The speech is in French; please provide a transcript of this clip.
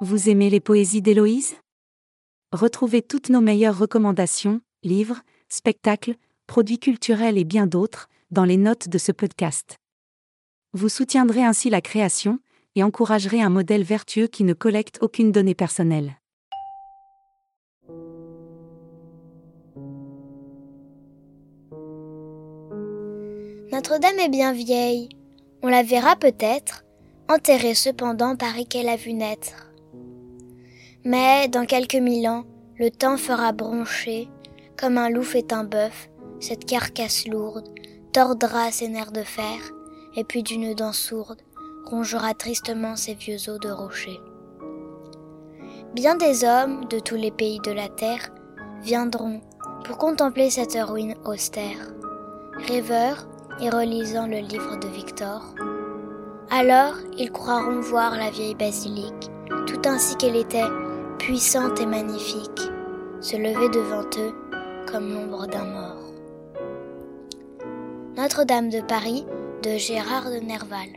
Vous aimez les poésies d'Héloïse? Retrouvez toutes nos meilleures recommandations, livres, spectacles, produits culturels et bien d'autres, dans les notes de ce podcast. Vous soutiendrez ainsi la création, et encouragerez un modèle vertueux qui ne collecte aucune donnée personnelle. Notre-Dame est bien vieille. On la verra peut-être, enterrée cependant Paris qu'elle a vu naître. Mais dans quelques mille ans, le temps fera broncher, comme un loup fait un bœuf, cette carcasse lourde, tordra ses nerfs de fer, et puis d'une dent sourde, rongera tristement ses vieux os de rocher. Bien des hommes de tous les pays de la terre viendront pour contempler cette ruine austère, rêveurs et relisant le livre de Victor. Alors ils croiront voir la vieille basilique, tout ainsi qu'elle était, puissante et magnifique, se lever devant eux comme l'ombre d'un mort. Notre-Dame de Paris de Gérard de Nerval.